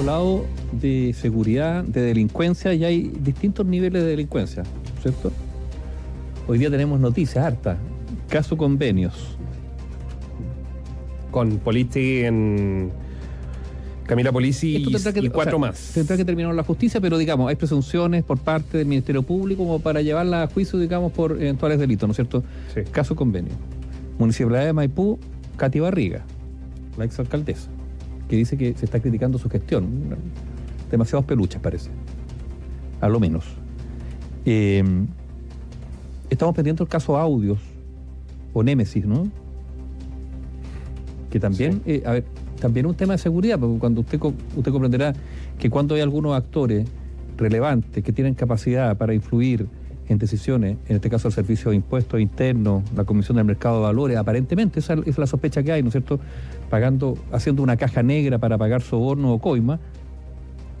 hablado de seguridad, de delincuencia, y hay distintos niveles de delincuencia, ¿cierto? Hoy día tenemos noticias hartas, caso convenios. Con Politi en Camila Polisi y, cuatro más. Tendrá que terminar la justicia, pero digamos, hay presunciones por parte del Ministerio Público como para llevarla a juicio, digamos, por eventuales delitos, ¿no es cierto? Caso convenio. Municipalidad de Maipú, Katy Barriga, la exalcaldesa, que dice que se está criticando su gestión. Demasiados peluches, parece. A lo menos. Eh, estamos pendientes el caso Audios o Némesis, ¿no? Que también, eh, a ver, también un tema de seguridad, porque cuando usted, usted comprenderá que cuando hay algunos actores relevantes que tienen capacidad para influir en decisiones, en este caso el Servicio de Impuestos Internos, la Comisión del Mercado de Valores, aparentemente esa es la sospecha que hay, ¿no es cierto? Pagando, haciendo una caja negra para pagar soborno o coima.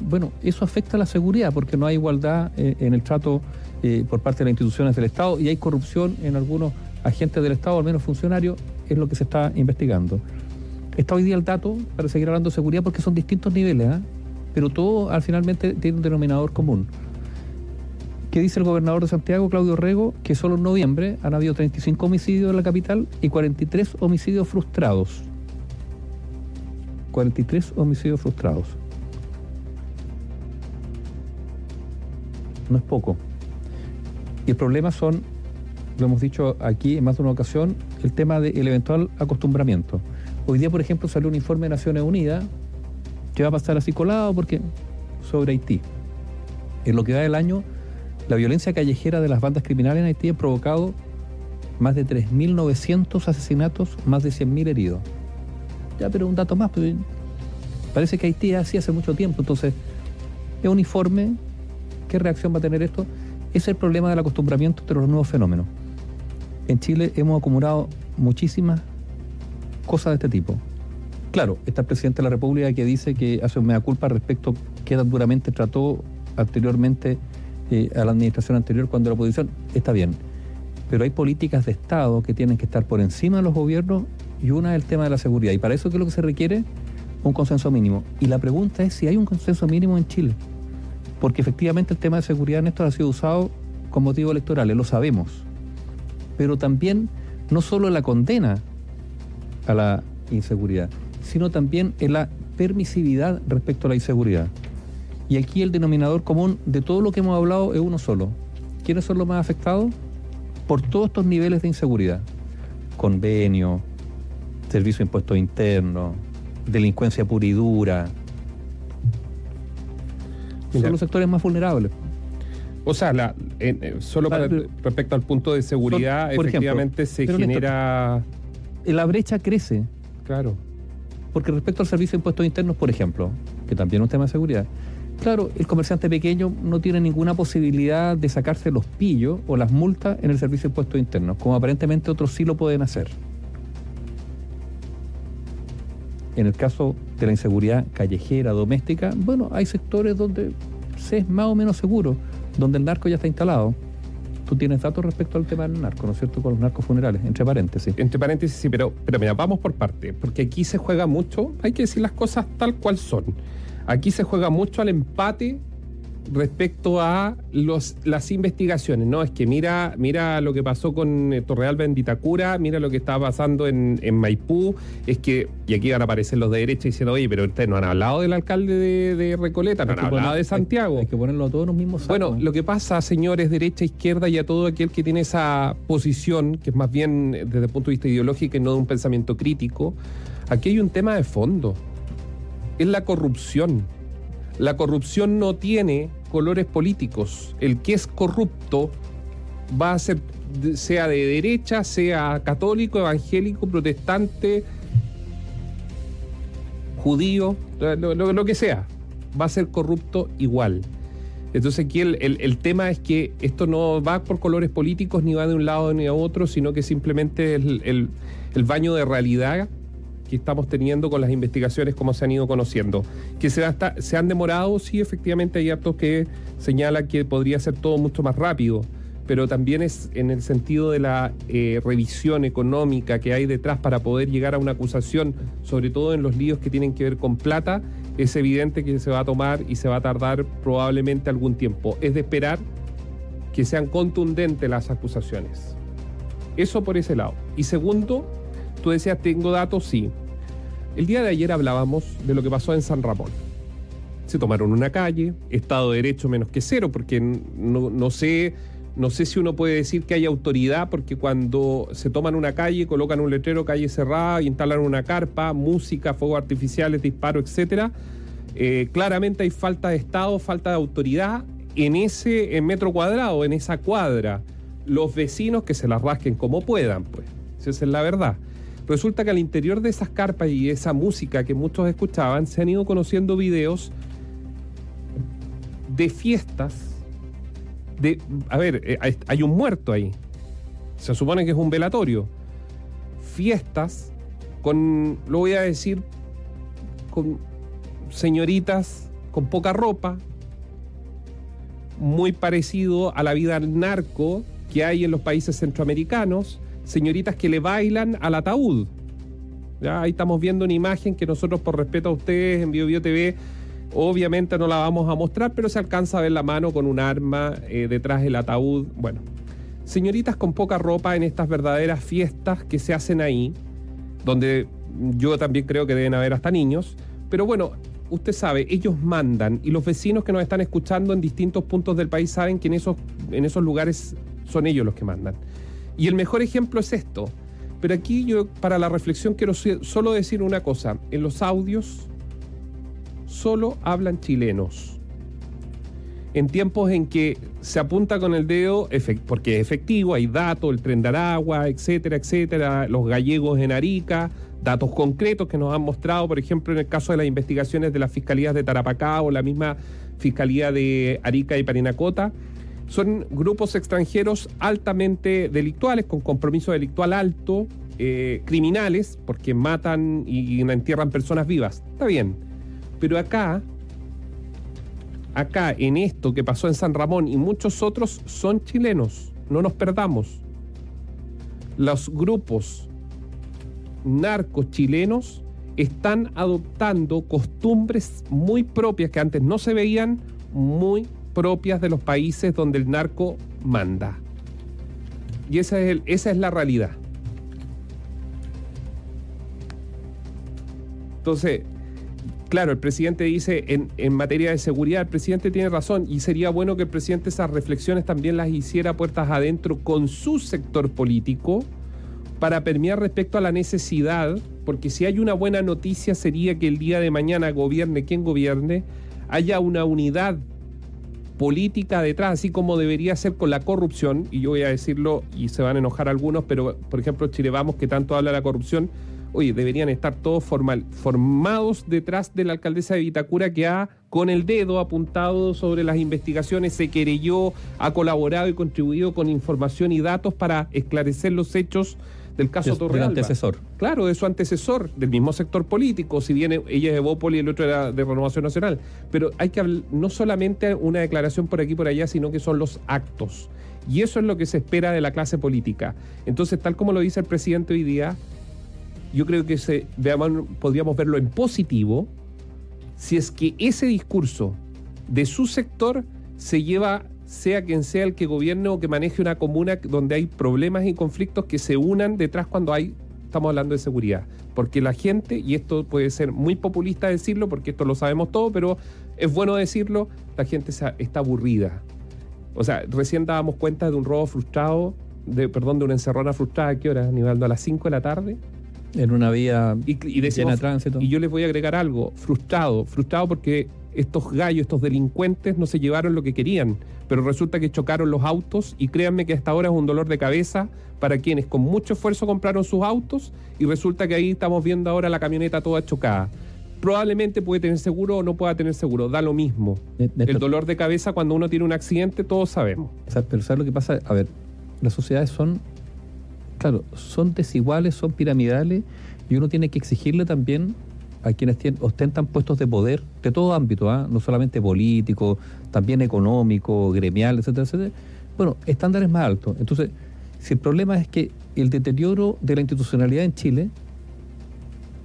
Bueno, eso afecta a la seguridad porque no hay igualdad eh, en el trato eh, por parte de las instituciones del Estado y hay corrupción en algunos agentes del Estado, al menos funcionarios, es lo que se está investigando. Está hoy día el dato para seguir hablando de seguridad porque son distintos niveles, ¿eh? pero todo al finalmente tiene un denominador común. ¿Qué dice el gobernador de Santiago, Claudio Rego? Que solo en noviembre han habido 35 homicidios en la capital y 43 homicidios frustrados. 43 homicidios frustrados. No es poco. Y el problema son, lo hemos dicho aquí en más de una ocasión, el tema del eventual acostumbramiento. Hoy día, por ejemplo, salió un informe de Naciones Unidas que va a pasar así colado porque sobre Haití. En lo que va del año, la violencia callejera de las bandas criminales en Haití ha provocado más de 3.900 asesinatos, más de 100.000 heridos. Ya, pero un dato más, pues, parece que Haití es así hace mucho tiempo, entonces es un informe. ¿Qué reacción va a tener esto? Es el problema del acostumbramiento de los nuevos fenómenos. En Chile hemos acumulado muchísimas cosas de este tipo. Claro, está el presidente de la República que dice que hace un mea culpa respecto a qué tan duramente trató anteriormente a la administración anterior cuando la oposición. Está bien. Pero hay políticas de Estado que tienen que estar por encima de los gobiernos y una es el tema de la seguridad. Y para eso, ¿qué es lo que se requiere? Un consenso mínimo. Y la pregunta es si hay un consenso mínimo en Chile. Porque efectivamente el tema de seguridad en esto ha sido usado con motivos electorales, lo sabemos. Pero también no solo la condena a la inseguridad, sino también en la permisividad respecto a la inseguridad. Y aquí el denominador común de todo lo que hemos hablado es uno solo. ¿Quiénes son los más afectados? Por todos estos niveles de inseguridad. Convenio, servicio de impuestos internos, delincuencia pura y dura. son los sectores más vulnerables. O sea, la, eh, solo respecto al punto de seguridad, efectivamente se genera la brecha crece. Claro. Porque respecto al servicio de impuestos internos, por ejemplo, que también es un tema de seguridad, claro, el comerciante pequeño no tiene ninguna posibilidad de sacarse los pillos o las multas en el servicio de impuestos internos, como aparentemente otros sí lo pueden hacer. En el caso de la inseguridad callejera, doméstica, bueno, hay sectores donde se es más o menos seguro, donde el narco ya está instalado tú tienes datos respecto al tema del narco, ¿no es cierto? Con los narcos funerales, entre paréntesis. Entre paréntesis, sí, pero, pero mira, vamos por parte, porque aquí se juega mucho, hay que decir las cosas tal cual son. Aquí se juega mucho al empate respecto a los, las investigaciones, ¿no? Es que mira, mira lo que pasó con eh, Torrealba en Vitacura, mira lo que estaba pasando en, Maipú, es que, y aquí van a aparecer los de derecha diciendo, oye, pero ustedes no han hablado del alcalde de, Recoleta, no han hablado de Santiago. Hay, que ponerlo a todos los mismos Bueno, lo que pasa, señores, derecha, izquierda y a todo aquel que tiene esa posición, que es más bien desde el punto de vista ideológico y no de un pensamiento crítico, aquí hay un tema de fondo, es la corrupción la corrupción no tiene colores políticos. El que es corrupto va a ser, sea de derecha, sea católico, evangélico, protestante, judío, lo, que sea, va a ser corrupto igual. Entonces aquí el, tema es que esto no va por colores políticos, ni va de un lado ni a otro, sino que simplemente el, el baño de realidad que estamos teniendo con las investigaciones como se han ido conociendo. Que se, han demorado, sí, efectivamente hay datos que señalan que podría ser todo mucho más rápido, pero también es en el sentido de la eh, revisión económica que hay detrás para poder llegar a una acusación, sobre todo en los líos que tienen que ver con plata, es evidente que se va a tomar y se va a tardar probablemente algún tiempo. Es de esperar que sean contundentes las acusaciones. Eso por ese lado. Y segundo, tú decías, tengo datos, sí. El día de ayer hablábamos de lo que pasó en San Ramón. Se tomaron una calle, Estado de Derecho menos que cero, porque no, sé no sé si uno puede decir que hay autoridad porque cuando se toman una calle, colocan un letrero calle cerrada, instalan una carpa, música, fuegos artificiales, disparos, etcétera, eh, claramente hay falta de Estado, falta de autoridad en ese metro cuadrado, en esa cuadra. Los vecinos que se las rasquen como puedan, pues. Esa es la verdad. Resulta que al interior de esas carpas y esa música que muchos escuchaban, se han ido conociendo videos de fiestas a ver, eh, hay un muerto ahí. Se supone que es un velatorio. Fiestas con, lo voy a decir, con señoritas con poca ropa, muy parecido a la vida narco que hay en los países centroamericanos, señoritas que le bailan al ataúd. ¿Ya? Ahí estamos viendo una imagen que nosotros, por respeto a ustedes en BioBio TV, Obviamente no la vamos a mostrar, pero se alcanza a ver la mano con un arma eh, detrás del ataúd. Bueno, señoritas con poca ropa en estas verdaderas fiestas que se hacen ahí, donde yo también creo que deben haber hasta niños. Pero bueno, usted sabe, ellos mandan y los vecinos que nos están escuchando en distintos puntos del país saben que en esos, en esos lugares son ellos los que mandan. Y el mejor ejemplo es esto. Pero aquí yo para la reflexión quiero solo decir una cosa. En los audios solo hablan chilenos. En tiempos en que se apunta con el dedo, porque es efectivo, hay datos, el tren de Aragua, etcétera, etcétera, los gallegos en Arica, datos concretos que nos han mostrado, por ejemplo, en el caso de las investigaciones de las fiscalías de Tarapacá o la misma fiscalía de Arica y Parinacota, son grupos extranjeros altamente delictuales, con compromiso delictual alto, eh, criminales, porque matan y entierran personas vivas. Está bien pero acá, acá en esto que pasó en San Ramón y muchos otros son chilenos, no nos perdamos. Los grupos narcos chilenos están adoptando costumbres muy propias que antes no se veían, muy propias de los países donde el narco manda. Y esa es, la realidad. Entonces, Claro, el presidente dice en, materia de seguridad, el presidente tiene razón y sería bueno que el presidente esas reflexiones también las hiciera puertas adentro con su sector político para permear respecto a la necesidad, porque si hay una buena noticia sería que el día de mañana gobierne quien gobierne, haya una unidad política detrás, así como debería ser con la corrupción, y yo voy a decirlo y se van a enojar algunos, pero por ejemplo Chile Vamos, que tanto habla de la corrupción, oye, deberían estar todos formal, formados detrás de la alcaldesa de Vitacura que ha con el dedo apuntado sobre las investigaciones, se querelló, ha colaborado y contribuido con información y datos para esclarecer los hechos del caso Torrealba. Del antecesor. Claro, de su antecesor, del mismo sector político, si bien ella es de Bópoli y el otro era de Renovación Nacional. Pero hay que hablar, no solamente una declaración por aquí y por allá, sino que son los actos. Y eso es lo que se espera de la clase política. Entonces, tal como lo dice el presidente hoy día, yo creo que se, veamos, podríamos verlo en positivo si es que ese discurso de su sector se lleva, sea quien sea el que gobierne o que maneje una comuna donde hay problemas y conflictos que se unan detrás cuando hay, estamos hablando de seguridad. Porque la gente, y esto puede ser muy populista decirlo, porque esto lo sabemos todo, pero es bueno decirlo, la gente está aburrida. O sea, recién dábamos cuenta de un robo frustrado, de, perdón, de una encerrona frustrada, ¿a qué hora, Nivaldo? ¿A las 5 de la tarde? En una vía y, y llena de tránsito. Y yo les voy a agregar algo, frustrado, frustrado porque estos gallos, estos delincuentes no se llevaron lo que querían, pero resulta que chocaron los autos y créanme que hasta ahora es un dolor de cabeza para quienes con mucho esfuerzo compraron sus autos y resulta que ahí estamos viendo ahora la camioneta toda chocada. Probablemente puede tener seguro o no pueda tener seguro, da lo mismo. El dolor de cabeza cuando uno tiene un accidente, todos sabemos. pero ¿sabes lo que pasa? A ver, las sociedades son claro, son desiguales, son piramidales y uno tiene que exigirle también a quienes ostentan puestos de poder de todo ámbito, ¿ah? no solamente político, también económico, gremial, etcétera, etcétera. Bueno, estándares más altos. Entonces, si el problema es que el deterioro de la institucionalidad en Chile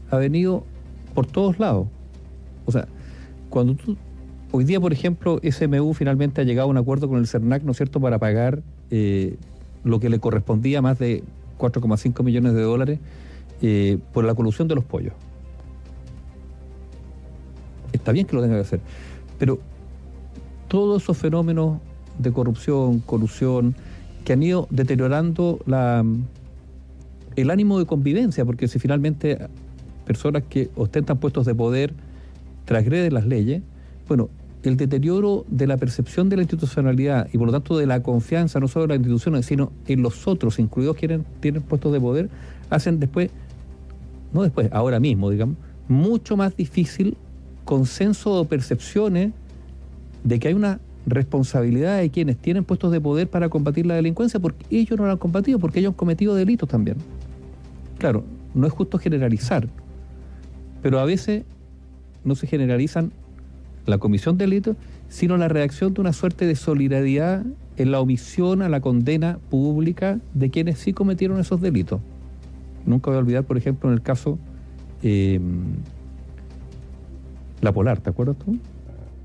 ha venido por todos lados. O sea, cuando tú, hoy día, por ejemplo, SMU finalmente ha llegado a un acuerdo con el CERNAC, ¿no es cierto?, para pagar eh, lo que le correspondía, más de 4,5 millones de dólares, eh, por la colusión de los pollos. Está bien que lo tenga que hacer, pero todos esos fenómenos de corrupción, colusión, que han ido deteriorando la, el ánimo de convivencia, porque si finalmente personas que ostentan puestos de poder transgreden las leyes, bueno, el deterioro de la percepción de la institucionalidad y por lo tanto de la confianza no solo en las instituciones, sino en los otros, incluidos quienes tienen puestos de poder, hacen después, no después, ahora mismo, digamos, mucho más difícil consenso o percepciones de que hay una responsabilidad de quienes tienen puestos de poder para combatir la delincuencia, porque ellos no lo han combatido, porque ellos han cometido delitos también. Claro, no es justo generalizar, pero a veces no se generalizan la comisión de delitos, sino la reacción de una suerte de solidaridad en la omisión a la condena pública de quienes sí cometieron esos delitos. Nunca voy a olvidar, por ejemplo, en el caso eh, La Polar, ¿te acuerdas tú?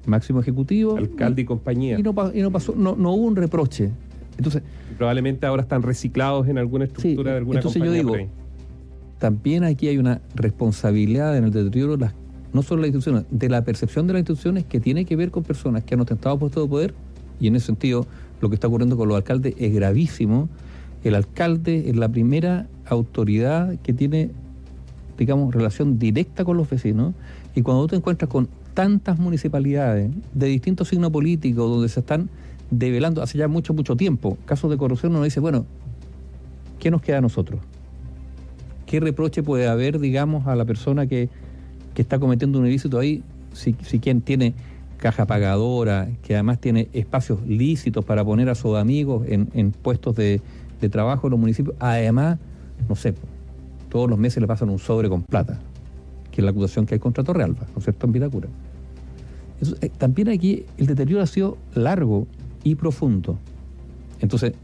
Máximo ejecutivo. Alcalde y compañía. Y no, pasó, no, hubo un reproche. Entonces, probablemente ahora están reciclados en alguna estructura de alguna entonces yo digo, también aquí hay una responsabilidad en el deterioro de las no solo la institución, de la percepción de las instituciones que tiene que ver con personas que han ostentado puestos de poder, y en ese sentido lo que está ocurriendo con los alcaldes es gravísimo. El alcalde es la primera autoridad que tiene, digamos, relación directa con los vecinos, y cuando tú te encuentras con tantas municipalidades de distintos signos políticos donde se están develando hace ya mucho, mucho tiempo casos de corrupción, uno dice, bueno, ¿qué nos queda a nosotros? ¿Qué reproche puede haber, digamos, a la persona que que está cometiendo un ilícito ahí, si, quien tiene caja pagadora, que además tiene espacios lícitos para poner a sus amigos en, puestos de, trabajo en los municipios, además, no sé, todos los meses le pasan un sobre con plata, que es la acusación que hay contra Torrealba, ¿no es cierto?, en Vitacura. Eh, también aquí el deterioro ha sido largo y profundo. Entonces,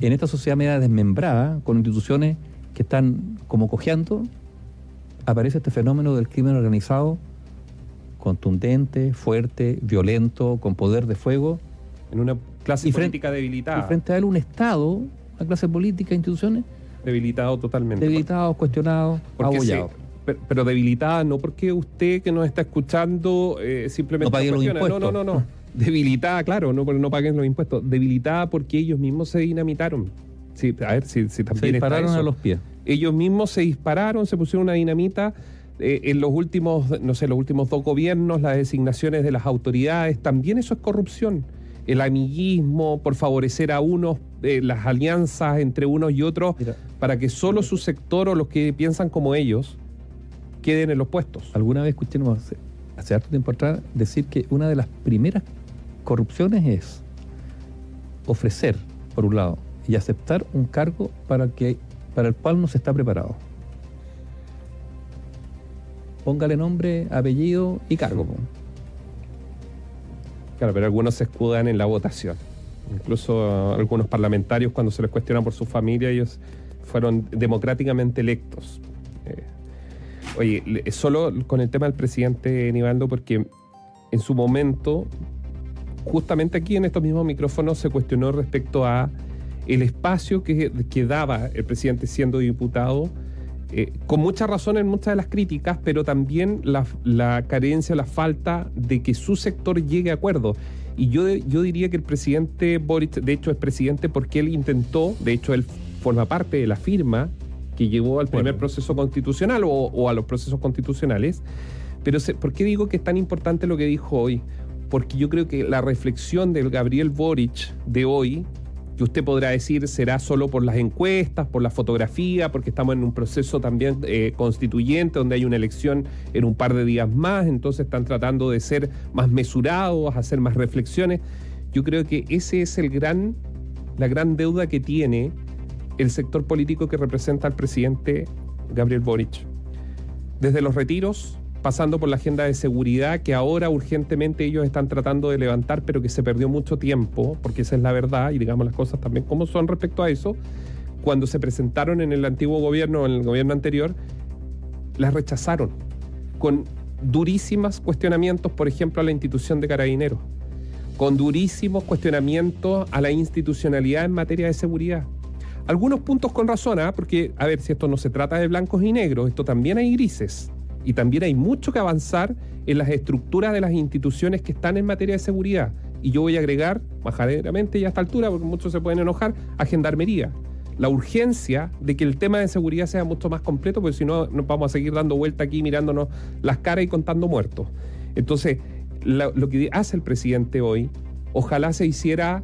en esta sociedad media desmembrada, con instituciones que están como cojeando, aparece este fenómeno del crimen organizado contundente, fuerte, violento, con poder de fuego. En una clase política debilitada. Y frente a él un Estado, una clase política, instituciones. Debilitado totalmente. Debilitado, cuestionado, abollado. Pero, debilitada no porque usted que nos está escuchando eh, simplemente... No paguen los impuestos. No, no, no, no. debilitada, claro, no no paguen los impuestos. Debilitada porque ellos mismos se dinamitaron. Sí, a ver si, si también Se dispararon a los pies ellos mismos se dispararon, se pusieron una dinamita. Eh, en los últimos, no sé, los últimos dos gobiernos, las designaciones de las autoridades, también eso es corrupción. El amiguismo por favorecer a unos, eh, las alianzas entre unos y otros, para que solo su sector o los que piensan como ellos queden en los puestos. Alguna vez escuché hace, hace harto tiempo atrás decir que una de las primeras corrupciones es ofrecer, por un lado, y aceptar un cargo para que para el cual no se está preparado. Póngale nombre, apellido y cargo. Claro, pero algunos se escudan en la votación. Incluso algunos parlamentarios, cuando se les cuestiona por su familia, ellos fueron democráticamente electos. Eh, oye, solo con el tema del presidente Nivaldo, porque en su momento, justamente aquí en estos mismos micrófonos, se cuestionó respecto a el espacio que, daba el presidente siendo diputado, eh, con mucha razón en muchas de las críticas, pero también la, carencia, la falta de que su sector llegue a acuerdo. Y yo, yo diría que el presidente Boric, de hecho, es presidente porque él intentó, de hecho, él forma parte de la firma que llevó al primer proceso constitucional o, a los procesos constitucionales. Pero ¿por qué digo que es tan importante lo que dijo hoy? Porque yo creo que la reflexión del Gabriel Boric de hoy que usted podrá decir será solo por las encuestas, por la fotografía, porque estamos en un proceso también eh, constituyente donde hay una elección en un par de días más, entonces están tratando de ser más mesurados, hacer más reflexiones. Yo creo que ese es el gran, la gran deuda que tiene el sector político que representa al presidente Gabriel Boric. Desde los retiros, pasando por la agenda de seguridad que ahora urgentemente ellos están tratando de levantar, pero que se perdió mucho tiempo, porque esa es la verdad, y digamos las cosas también como son respecto a eso, cuando se presentaron en el antiguo gobierno, en el gobierno anterior, las rechazaron, con durísimos cuestionamientos, por ejemplo, a la institución de carabineros, con durísimos cuestionamientos a la institucionalidad en materia de seguridad. Algunos puntos con razón, ¿ah? porque, a ver, si esto no se trata de blancos y negros, esto también hay grises y también hay mucho que avanzar en las estructuras de las instituciones que están en materia de seguridad. Y yo voy a agregar, majaderamente y a esta altura, porque muchos se pueden enojar, a gendarmería. La urgencia de que el tema de seguridad sea mucho más completo, porque si no, nos vamos a seguir dando vuelta aquí mirándonos las caras y contando muertos. Entonces, lo que hace el presidente hoy, ojalá se hiciera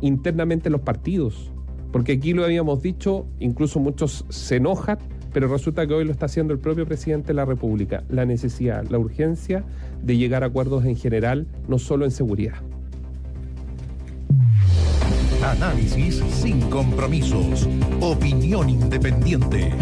internamente en los partidos, porque aquí lo habíamos dicho, incluso muchos se enojan pero resulta que hoy lo está haciendo el propio presidente de la República. La necesidad, la urgencia de llegar a acuerdos en general, no solo en seguridad. Análisis sin compromisos. Opinión independiente.